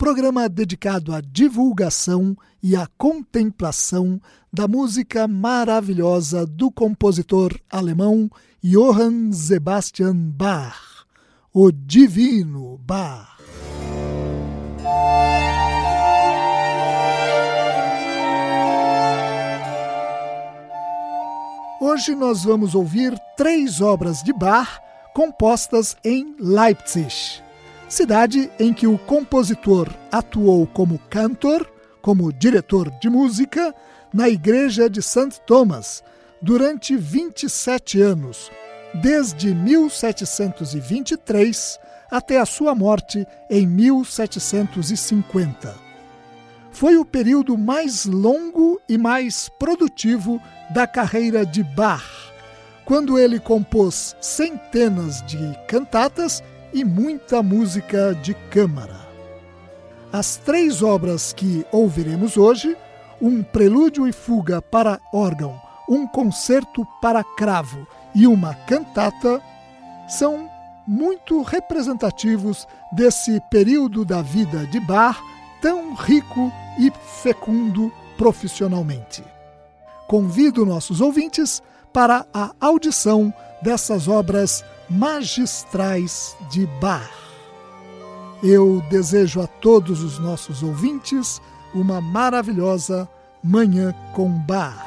programa dedicado à divulgação e à contemplação da música maravilhosa do compositor alemão Johann Sebastian Bach, o Divino Bach. Hoje nós vamos ouvir três obras de Bach compostas em Leipzig cidade em que o compositor atuou como cantor, como diretor de música, na igreja de St. Thomas durante 27 anos, desde 1723 até a sua morte em 1750. Foi o período mais longo e mais produtivo da carreira de Bach, quando ele compôs centenas de cantatas e muita música de câmara. As três obras que ouviremos hoje, um prelúdio e fuga para órgão, um concerto para cravo e uma cantata, são muito representativos desse período da vida de Bach tão rico e fecundo profissionalmente. Convido nossos ouvintes para a audição dessas obras magistrais de Bach. Eu desejo a todos os nossos ouvintes uma maravilhosa Manhã com Bach.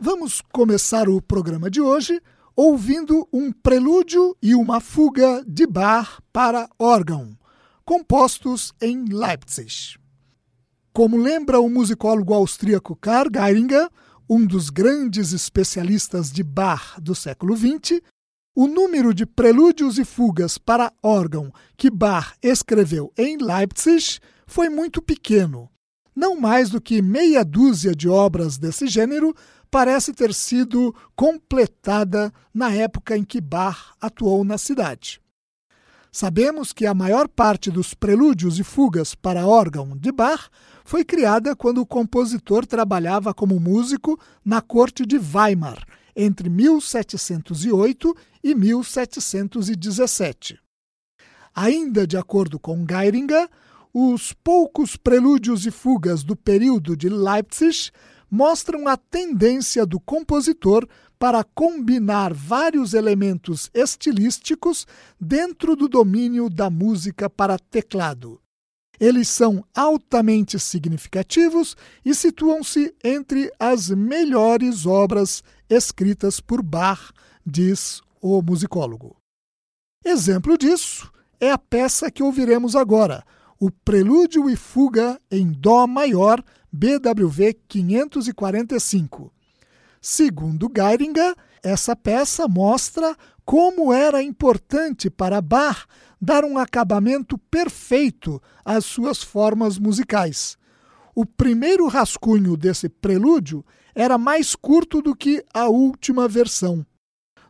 Vamos começar o programa de hoje ouvindo um prelúdio e uma fuga de Bach para órgão compostos em Leipzig. Como lembra o musicólogo austríaco Karl Geiringer, um dos grandes especialistas de Bach do século XX, o número de prelúdios e fugas para órgão que Bach escreveu em Leipzig foi muito pequeno. Não mais do que meia dúzia de obras desse gênero parece ter sido completada na época em que Bach atuou na cidade. Sabemos que a maior parte dos prelúdios e fugas para órgão de Bach foi criada quando o compositor trabalhava como músico na corte de Weimar, entre 1708 e 1717. Ainda de acordo com Geiringer, os poucos prelúdios e fugas do período de Leipzig mostram a tendência do compositor para combinar vários elementos estilísticos dentro do domínio da música para teclado. Eles são altamente significativos e situam-se entre as melhores obras escritas por Bach, diz o musicólogo. Exemplo disso é a peça que ouviremos agora, o Prelúdio e Fuga em Dó maior, BWV 545. Segundo Geiringer, essa peça mostra como era importante para Bach dar um acabamento perfeito às suas formas musicais. O primeiro rascunho desse prelúdio era mais curto do que a última versão.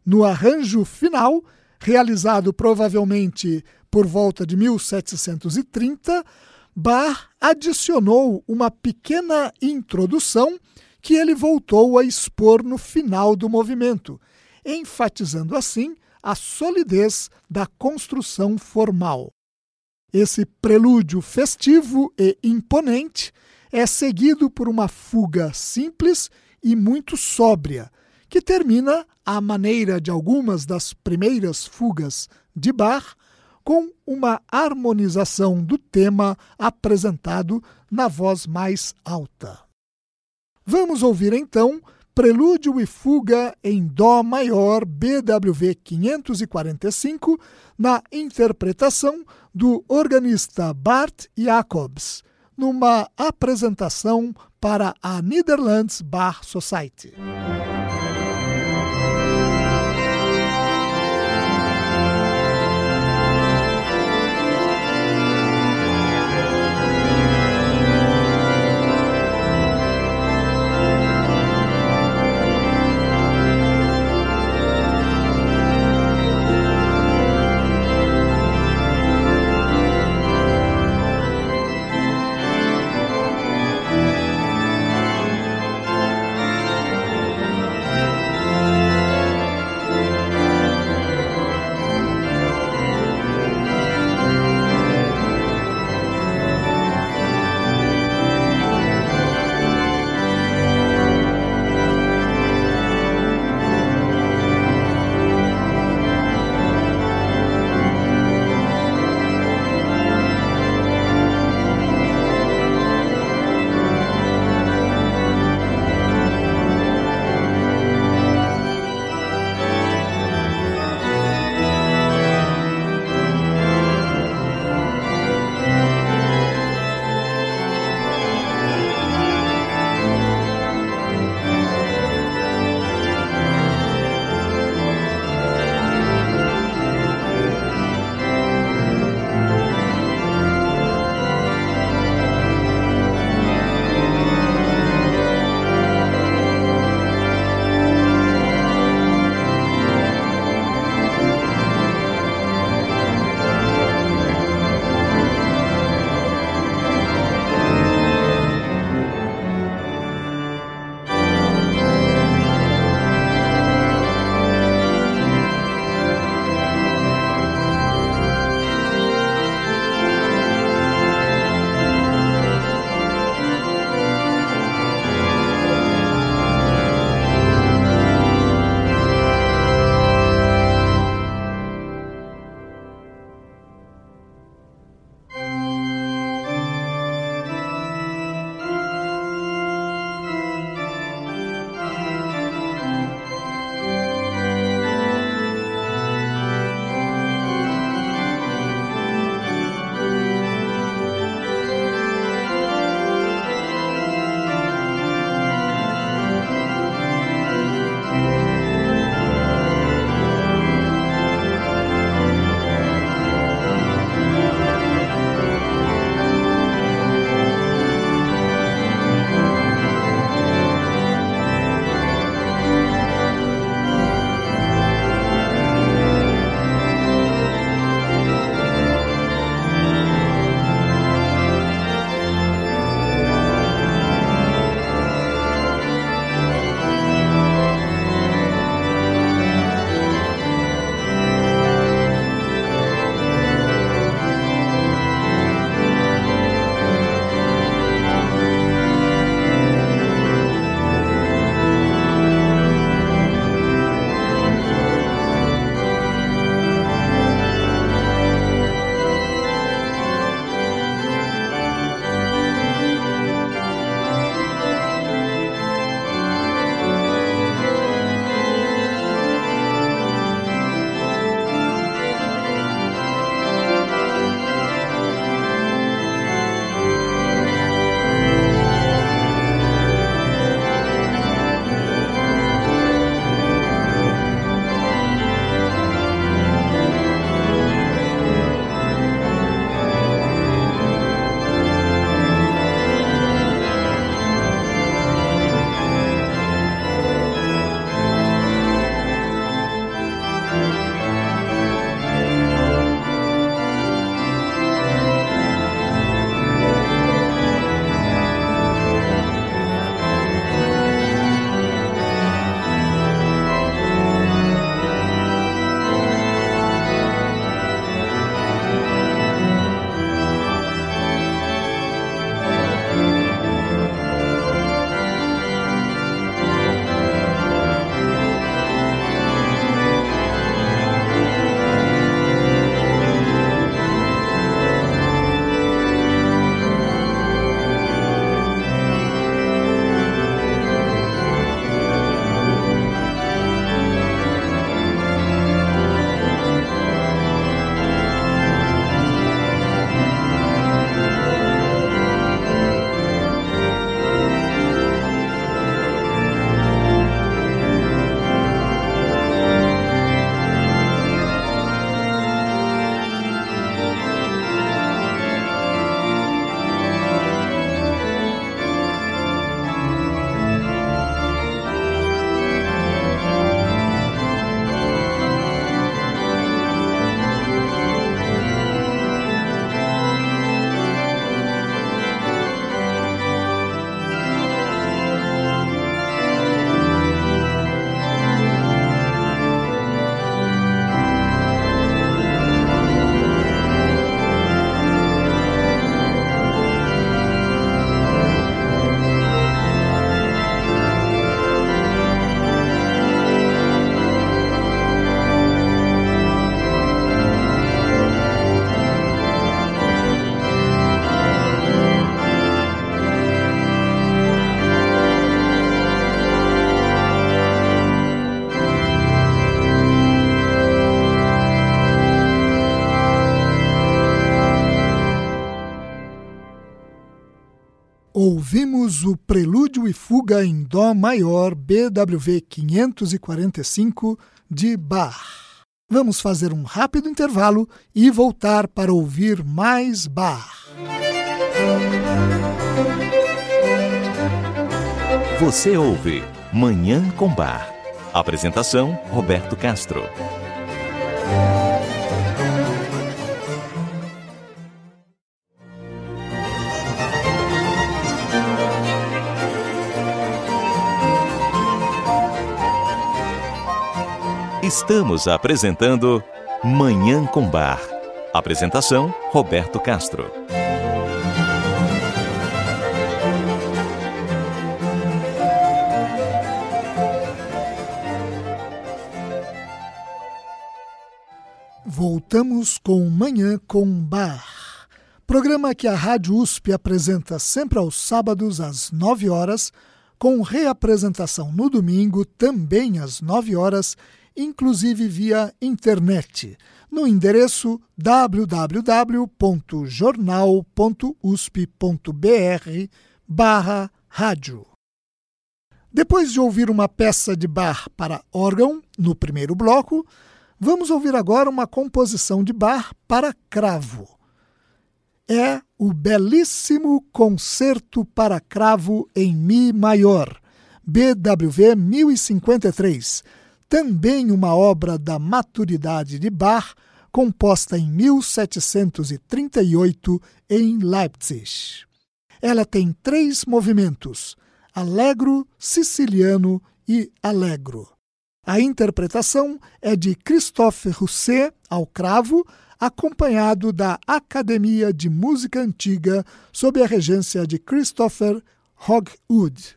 No arranjo final, realizado provavelmente por volta de 1730, Bach adicionou uma pequena introdução que ele voltou a expor no final do movimento, enfatizando assim a solidez da construção formal. Esse prelúdio festivo e imponente é seguido por uma fuga simples e muito sóbria, que termina à maneira de algumas das primeiras fugas de Bach, com uma harmonização do tema apresentado na voz mais alta. Vamos ouvir então Prelúdio e Fuga em Dó maior BWV 545 na interpretação do organista Bart Jacobs, numa apresentação para a Netherlands Bar Society. O Prelúdio e Fuga em Dó maior BWV 545 de Bach. Vamos fazer um rápido intervalo e voltar para ouvir mais Bach. Você ouve Manhã com Bar. Apresentação: Roberto Castro. Estamos apresentando Manhã com Bar. Apresentação: Roberto Castro. Voltamos com Manhã com Bar. Programa que a Rádio USP apresenta sempre aos sábados às 9 horas, com reapresentação no domingo também às 9 horas inclusive via internet, no endereço www.jornal.usp.br barra rádio. Depois de ouvir uma peça de bar para órgão, no primeiro bloco, vamos ouvir agora uma composição de bar para cravo. É o belíssimo Concerto para Cravo em Mi Maior, BWV 1053, também uma obra da maturidade de Bach, composta em 1738 em Leipzig. Ela tem três movimentos: allegro, siciliano e allegro. A interpretação é de Christophe Rousset ao cravo, acompanhado da Academia de Música Antiga sob a regência de Christopher Hogwood.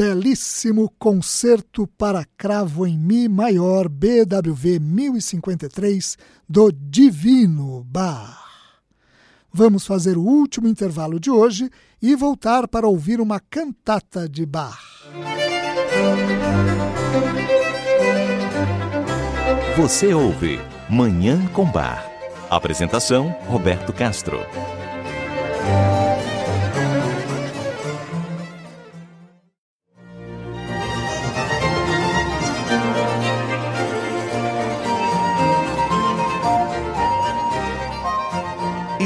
Belíssimo concerto para cravo em Mi maior BWV 1053 do Divino Bar. Vamos fazer o último intervalo de hoje e voltar para ouvir uma cantata de Bach. Você ouve Manhã com Bar. Apresentação Roberto Castro.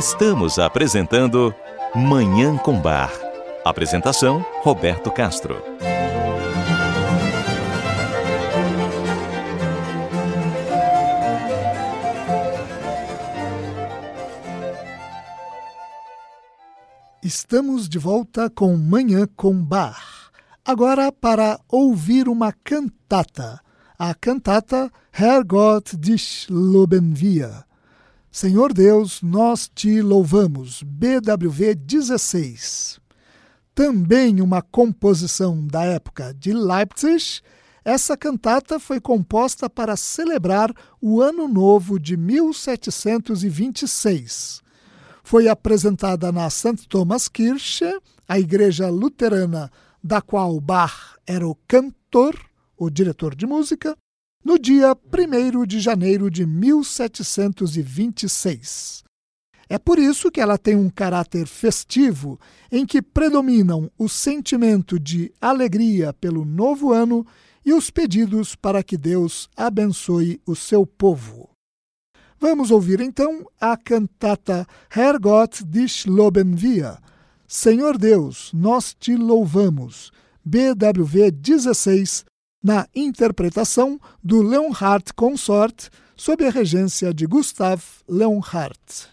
Estamos apresentando Manhã com Bar. Apresentação Roberto Castro. Estamos de volta com Manhã com Bar. Agora para ouvir uma cantata. A cantata Herrgott dich loben wir Senhor Deus, nós te louvamos. BWV 16. Também uma composição da época de Leipzig, essa cantata foi composta para celebrar o Ano Novo de 1726. Foi apresentada na St. Thomas Kirche, a igreja luterana da qual Bach era o cantor, o diretor de música, no dia 1 de janeiro de 1726. É por isso que ela tem um caráter festivo em que predominam o sentimento de alegria pelo novo ano e os pedidos para que Deus abençoe o seu povo. Vamos ouvir então a cantata Herrgott dich loben wir. Senhor Deus, nós te louvamos. BWV 16, na interpretação do Leonhardt Consort, sob a regência de Gustav Leonhardt.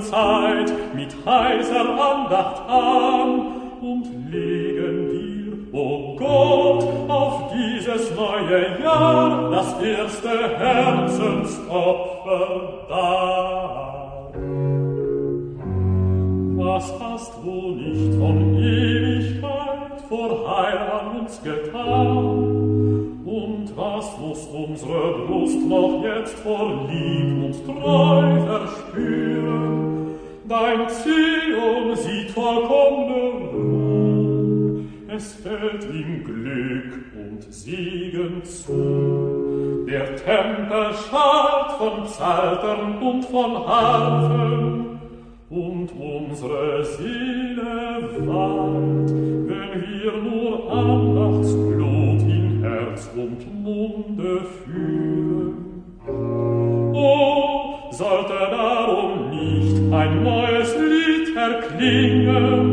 Zeit mit heiser Andacht an und legen dir, o oh Gott, auf dieses neue Jahr das erste Herzensopfer dar. Was hast du nicht von Ewigkeit vor Heil an uns getan? Und was muss unsere Brust noch jetzt vor Lieb und Treu und siegen zu. Der Tempel schallt von Psaltern und von Harfen, und unsere Seele weint, wenn wir nur Andachtsblut in Herz und Munde führen. Oh, sollte darum nicht ein neues Lied erklingen,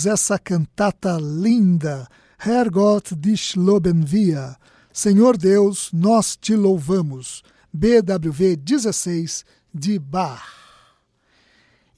ouvimos essa cantata linda, Herrgott dich loben wir, Senhor Deus, nós te louvamos, BWV 16 de Bach.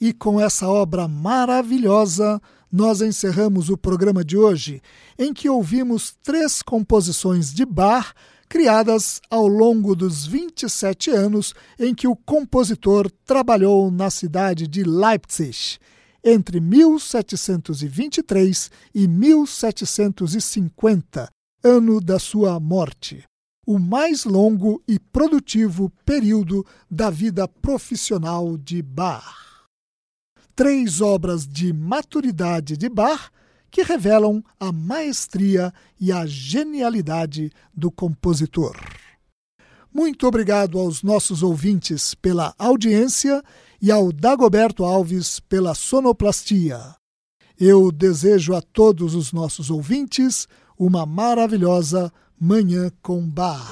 E com essa obra maravilhosa, nós encerramos o programa de hoje, em que ouvimos três composições de Bach criadas ao longo dos 27 anos em que o compositor trabalhou na cidade de Leipzig, entre 1723 e 1750, ano da sua morte, o mais longo e produtivo período da vida profissional de Bach. Três obras de maturidade de Bach que revelam a maestria e a genialidade do compositor. Muito obrigado aos nossos ouvintes pela audiência e ao Dagoberto Alves pela sonoplastia. Eu desejo a todos os nossos ouvintes uma maravilhosa Manhã com Bar.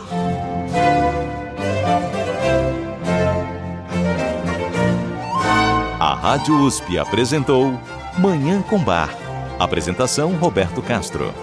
A Rádio USP apresentou Manhã com Bar Apresentação Roberto Castro.